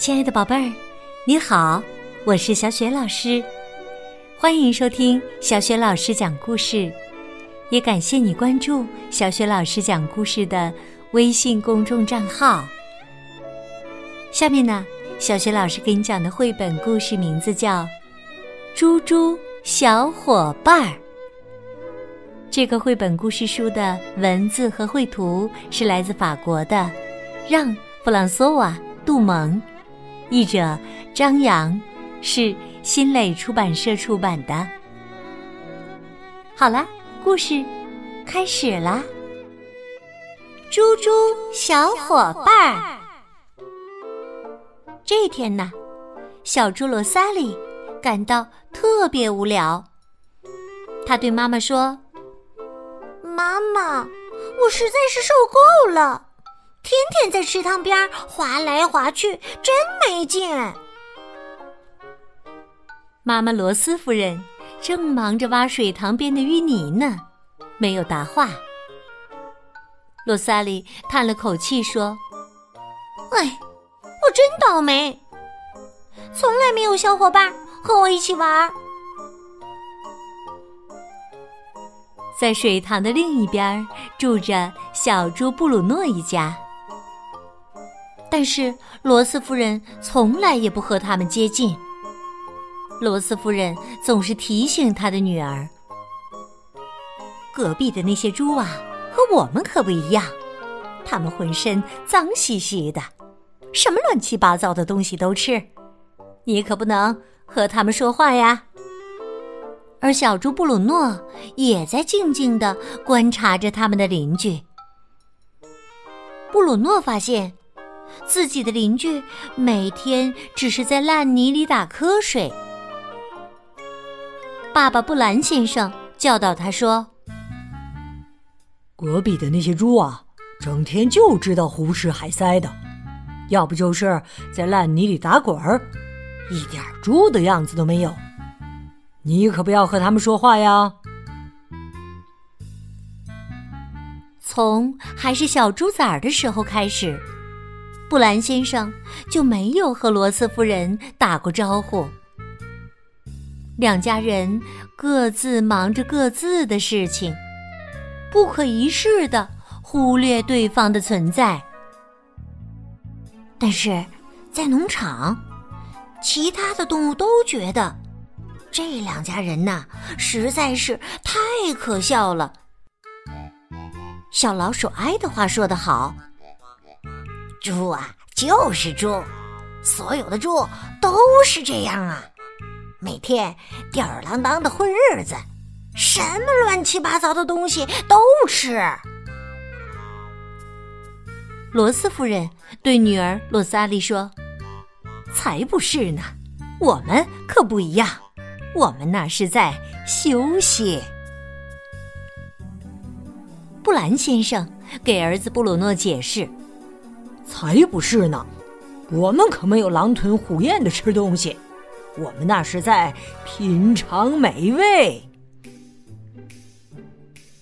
亲爱的宝贝儿，你好，我是小雪老师，欢迎收听小雪老师讲故事，也感谢你关注小雪老师讲故事的微信公众账号。下面呢，小雪老师给你讲的绘本故事名字叫《猪猪小伙伴儿》。这个绘本故事书的文字和绘图是来自法国的让·弗朗索瓦·杜蒙，译者张扬，是新蕾出版社出版的。好了，故事开始啦！猪猪小伙伴儿。这天呢，小猪罗萨里感到特别无聊，他对妈妈说。妈妈，我实在是受够了，天天在池塘边划来划去，真没劲。妈妈罗斯夫人正忙着挖水塘边的淤泥呢，没有答话。罗萨里叹了口气说：“哎，我真倒霉，从来没有小伙伴和我一起玩。”在水塘的另一边住着小猪布鲁诺一家，但是罗斯夫人从来也不和他们接近。罗斯夫人总是提醒她的女儿：“隔壁的那些猪啊，和我们可不一样，他们浑身脏兮兮的，什么乱七八糟的东西都吃，你可不能和他们说话呀。”而小猪布鲁诺也在静静的观察着他们的邻居。布鲁诺发现，自己的邻居每天只是在烂泥里打瞌睡。爸爸布兰先生教导他说：“隔壁的那些猪啊，整天就知道胡吃海塞的，要不就是在烂泥里打滚儿，一点猪的样子都没有。”你可不要和他们说话呀！从还是小猪崽儿的时候开始，布兰先生就没有和罗斯夫人打过招呼。两家人各自忙着各自的事情，不可一世的忽略对方的存在。但是在农场，其他的动物都觉得。这两家人呐，实在是太可笑了。小老鼠爱的话说得好：“猪啊，就是猪，所有的猪都是这样啊，每天吊儿郎当的混日子，什么乱七八糟的东西都吃。”罗斯夫人对女儿罗萨莉说：“才不是呢，我们可不一样。”我们那是在休息。布兰先生给儿子布鲁诺解释：“才不是呢，我们可没有狼吞虎咽的吃东西，我们那是在品尝美味。”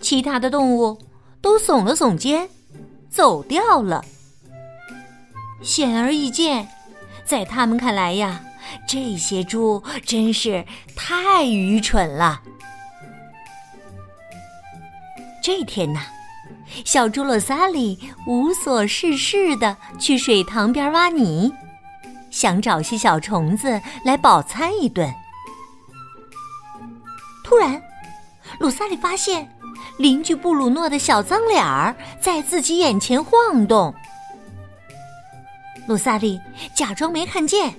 其他的动物都耸了耸肩，走掉了。显而易见，在他们看来呀。这些猪真是太愚蠢了。这天呐，小猪罗萨里无所事事的去水塘边挖泥，想找些小虫子来饱餐一顿。突然，鲁萨里发现邻居布鲁诺的小脏脸儿在自己眼前晃动。鲁萨里假装没看见。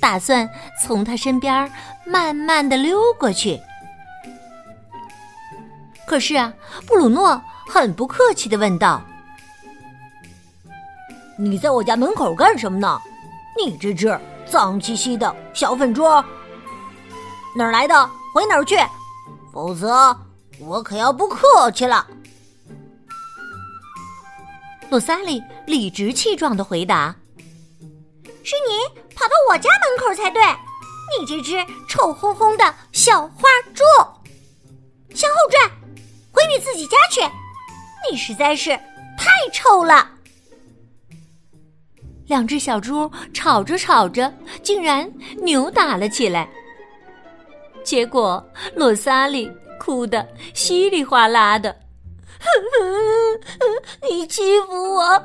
打算从他身边慢慢的溜过去，可是啊，布鲁诺很不客气的问道：“你在我家门口干什么呢？你这只脏兮兮的小粪猪，哪儿来的回哪儿去，否则我可要不客气了。”洛萨里理直气壮的回答。是你跑到我家门口才对，你这只臭烘烘的小花猪，向后转，回你自己家去，你实在是太臭了。两只小猪吵着吵着，竟然扭打了起来。结果洛萨莉哭得稀里哗啦的。你欺负我，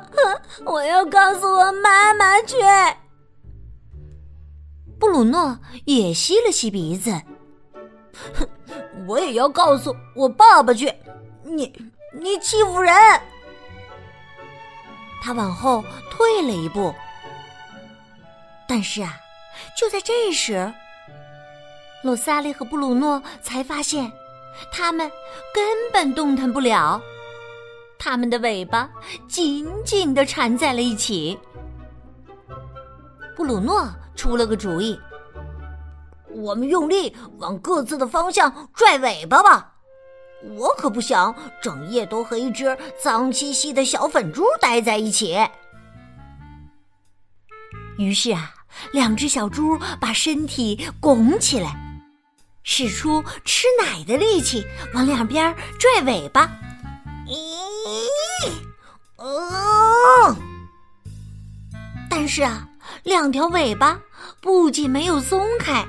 我要告诉我妈妈去。布鲁诺也吸了吸鼻子，我也要告诉我爸爸去。你你欺负人！他往后退了一步，但是啊，就在这时，罗萨莉和布鲁诺才发现。他们根本动弹不了，他们的尾巴紧紧的缠在了一起。布鲁诺出了个主意：“我们用力往各自的方向拽尾巴吧！我可不想整夜都和一只脏兮兮的小粉猪待在一起。”于是啊，两只小猪把身体拱起来。使出吃奶的力气往两边拽尾巴，咦，哦！但是啊，两条尾巴不仅没有松开，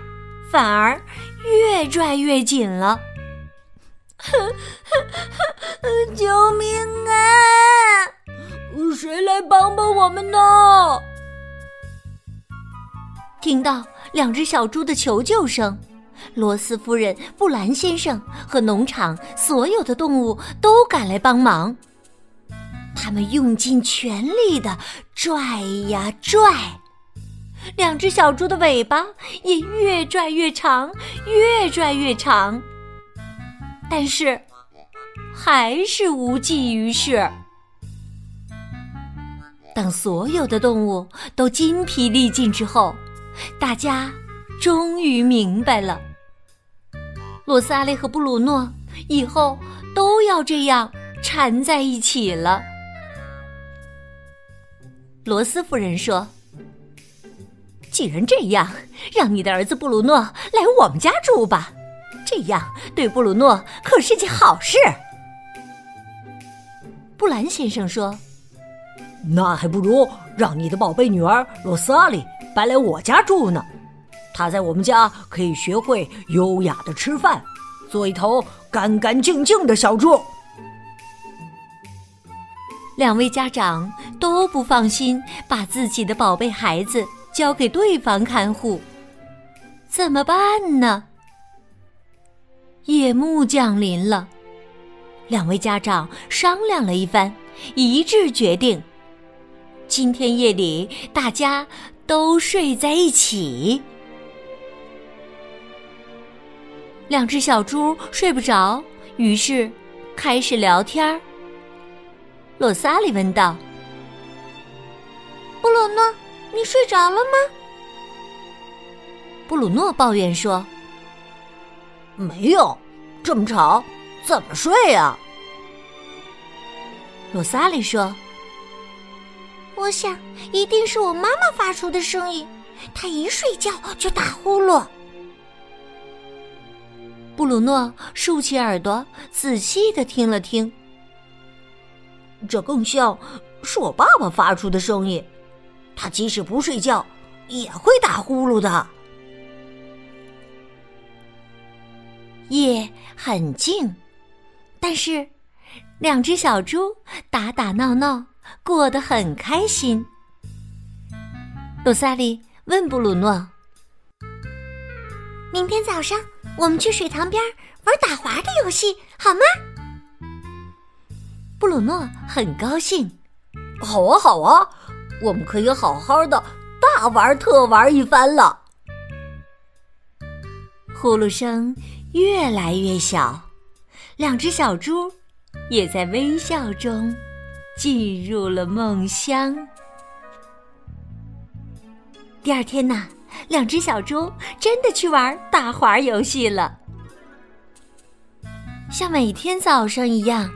反而越拽越紧了。救命啊！谁来帮帮我们呢？听到两只小猪的求救声。罗斯夫人、布兰先生和农场所有的动物都赶来帮忙。他们用尽全力的拽呀拽，两只小猪的尾巴也越拽越长，越拽越长。但是，还是无济于事。当所有的动物都筋疲力尽之后，大家终于明白了。罗萨莉和布鲁诺以后都要这样缠在一起了。罗斯夫人说：“既然这样，让你的儿子布鲁诺来我们家住吧，这样对布鲁诺可是件好事。”布兰先生说：“那还不如让你的宝贝女儿罗萨莉搬来我家住呢。”她在我们家可以学会优雅的吃饭，做一头干干净净的小猪。两位家长都不放心把自己的宝贝孩子交给对方看护，怎么办呢？夜幕降临了，两位家长商量了一番，一致决定：今天夜里大家都睡在一起。两只小猪睡不着，于是开始聊天儿。洛萨里问道：“布鲁诺，你睡着了吗？”布鲁诺抱怨说：“没有，这么吵，怎么睡呀？”罗萨里说：“我想一定是我妈妈发出的声音，她一睡觉就打呼噜。”布鲁诺竖起耳朵，仔细的听了听。这更像是我爸爸发出的声音，他即使不睡觉也会打呼噜的。夜很静，但是两只小猪打打闹闹，过得很开心。鲁萨利问布鲁诺：“明天早上？”我们去水塘边玩打滑的游戏，好吗？布鲁诺很高兴。好啊，好啊，我们可以好好的大玩特玩一番了。呼噜声越来越小，两只小猪也在微笑中进入了梦乡。第二天呢？两只小猪真的去玩打滑游戏了，像每天早上一样，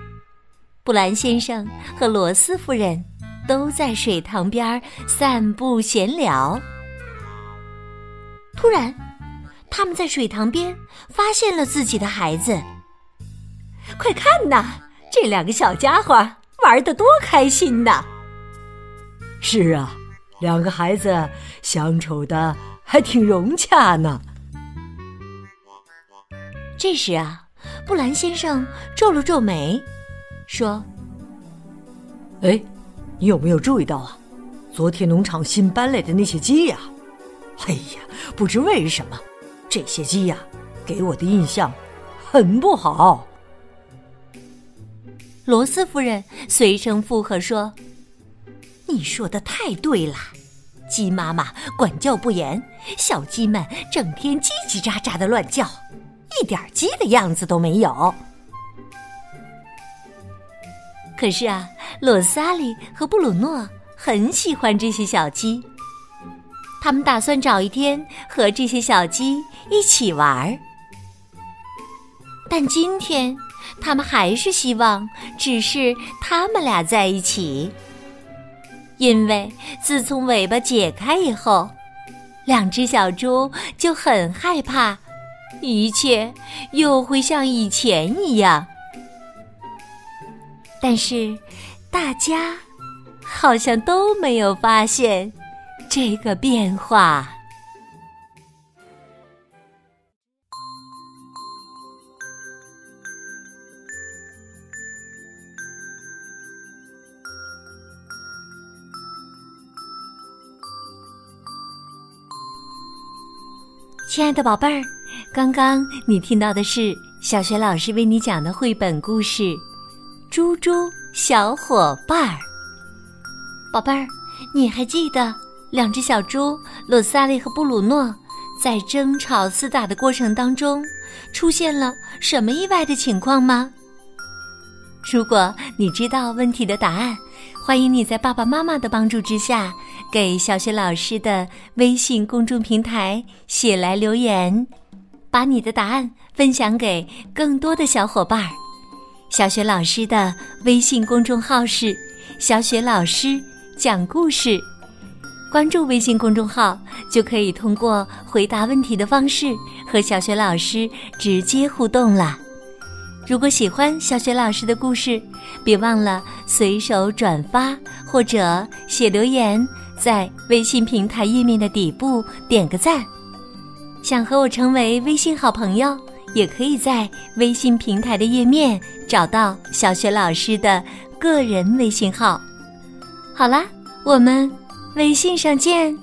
布兰先生和罗斯夫人都在水塘边散步闲聊。突然，他们在水塘边发现了自己的孩子。快看呐，这两个小家伙玩的多开心呐！是啊。两个孩子相处的还挺融洽呢。这时啊，布兰先生皱了皱眉，说：“哎，你有没有注意到啊？昨天农场新搬来的那些鸡呀？哎呀，不知为什么，这些鸡呀，给我的印象很不好。”罗斯夫人随声附和说：“你说的太对了，鸡妈妈管教不严，小鸡们整天叽叽喳喳的乱叫，一点鸡的样子都没有。”可是啊，罗萨莉和布鲁诺很喜欢这些小鸡，他们打算找一天和这些小鸡一起玩儿，但今天。他们还是希望只是他们俩在一起，因为自从尾巴解开以后，两只小猪就很害怕，一切又会像以前一样。但是，大家好像都没有发现这个变化。亲爱的宝贝儿，刚刚你听到的是小学老师为你讲的绘本故事《猪猪小伙伴儿》。宝贝儿，你还记得两只小猪洛萨利和布鲁诺在争吵厮打的过程当中出现了什么意外的情况吗？如果你知道问题的答案，欢迎你在爸爸妈妈的帮助之下。给小雪老师的微信公众平台写来留言，把你的答案分享给更多的小伙伴儿。小雪老师的微信公众号是“小雪老师讲故事”，关注微信公众号就可以通过回答问题的方式和小雪老师直接互动了。如果喜欢小雪老师的故事，别忘了随手转发或者写留言。在微信平台页面的底部点个赞，想和我成为微信好朋友，也可以在微信平台的页面找到小雪老师的个人微信号。好啦，我们微信上见。